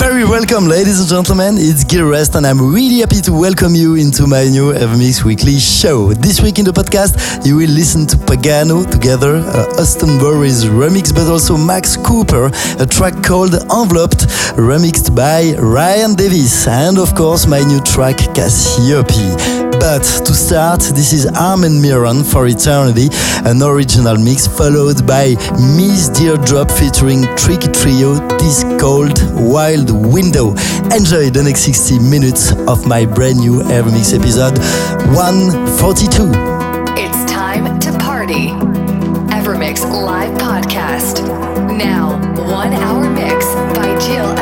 Very welcome, ladies and gentlemen. It's Gil Rest, and I'm really happy to welcome you into my new Evermix Weekly show. This week in the podcast, you will listen to Pagano together, uh, Austin Burry's remix, but also Max Cooper, a track called Enveloped, remixed by Ryan Davis, and of course, my new track Cassiope. But to start, this is Armin Miron for Eternity, an original mix, followed by Mees Dierdorp featuring Tricky Trio, this called Wild Window. Enjoy the next 60 minutes of my brand new Evermix episode 142. It's time to party. Evermix Live Podcast. Now, one hour mix by Gil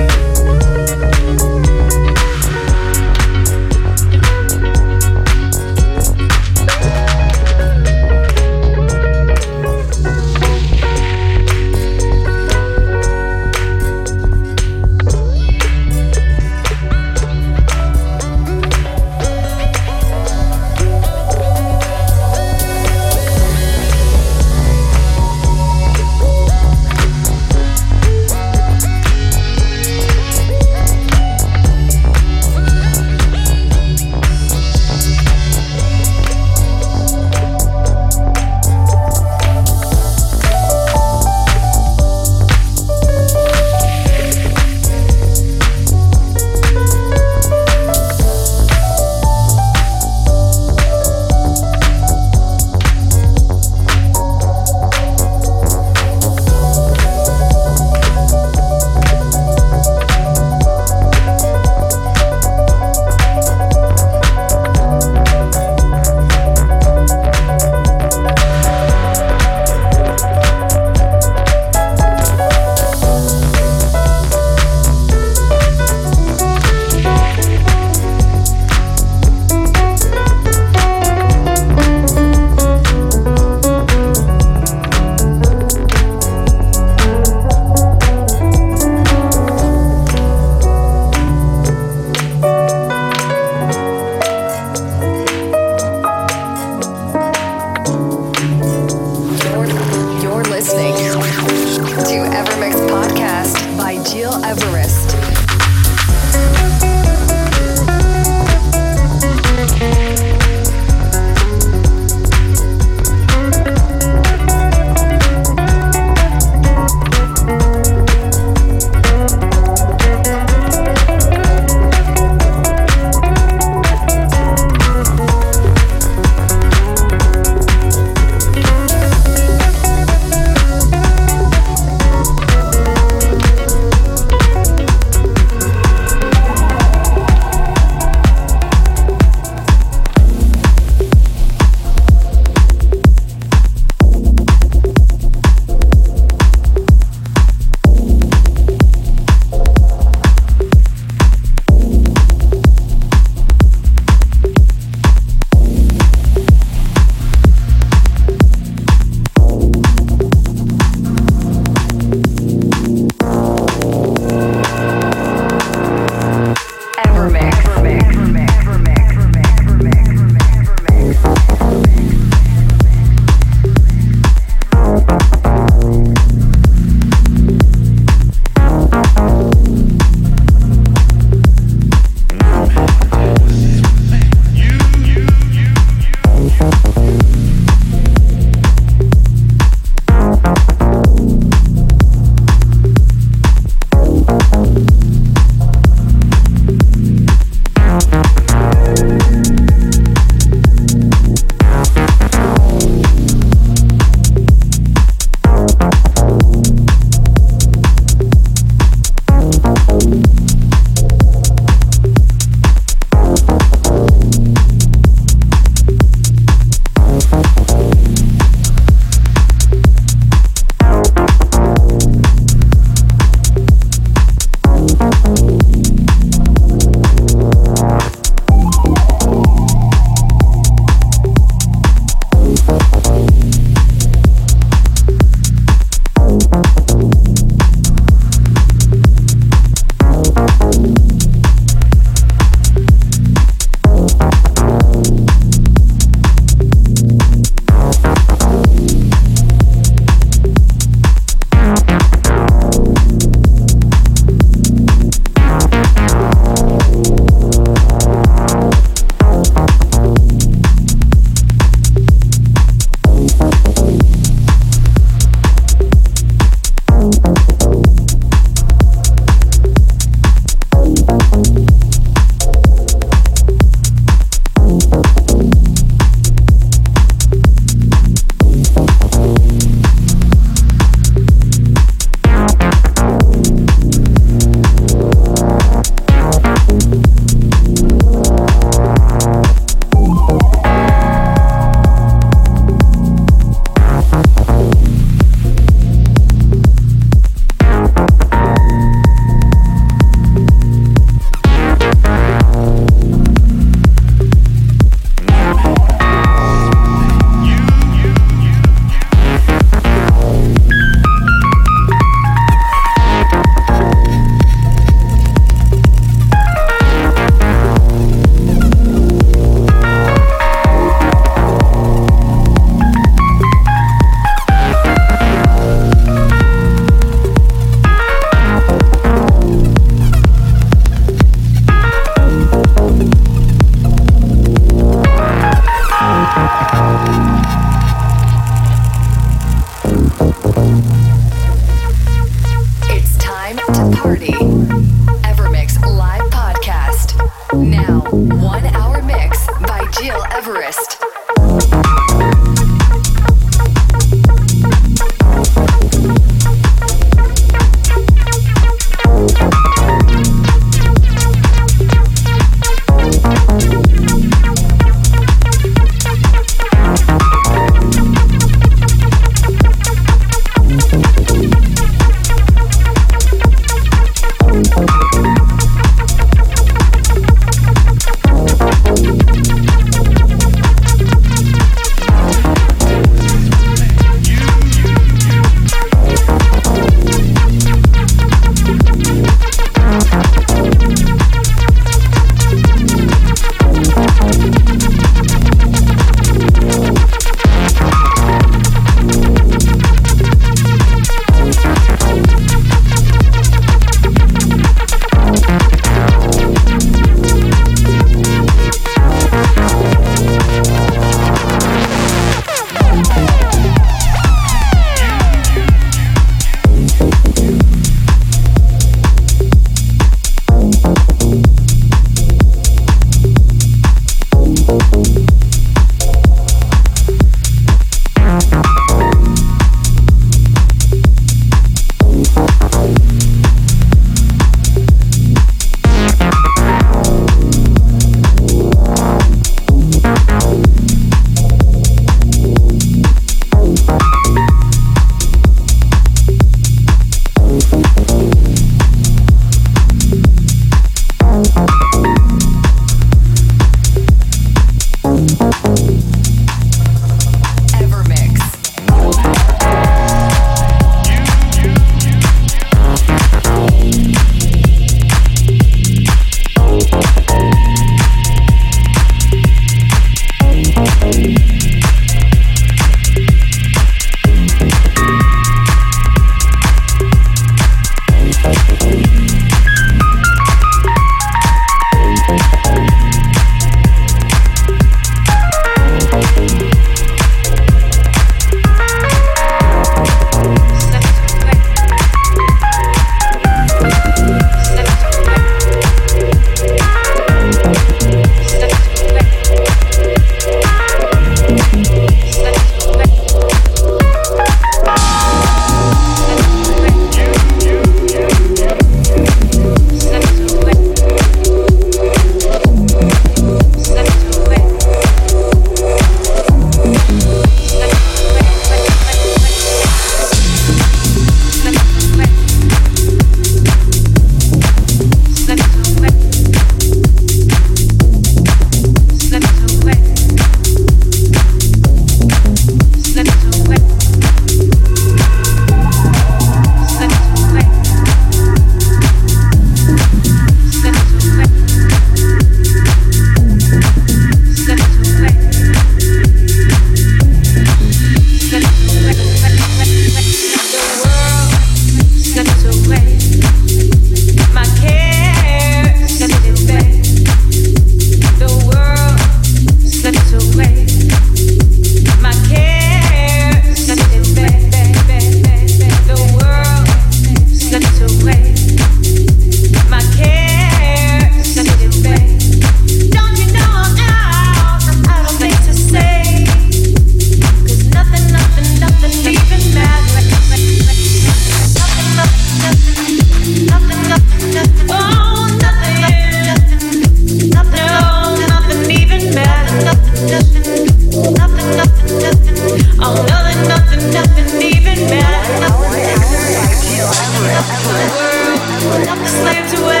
ever, ever. A slave to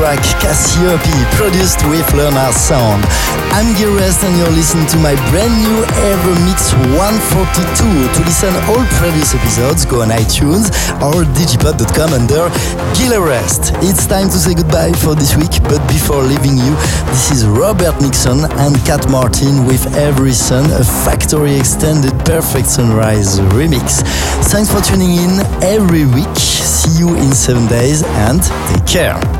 track Cassiope, produced with Leonard Sound. I'm Gil and you're listening to my brand new Ever Mix 142. To listen all previous episodes, go on iTunes or digipod.com under Gil. It's time to say goodbye for this week, but before leaving you, this is Robert Nixon and Cat Martin with Every Sun, a factory extended Perfect Sunrise remix. Thanks for tuning in every week. See you in seven days and take care.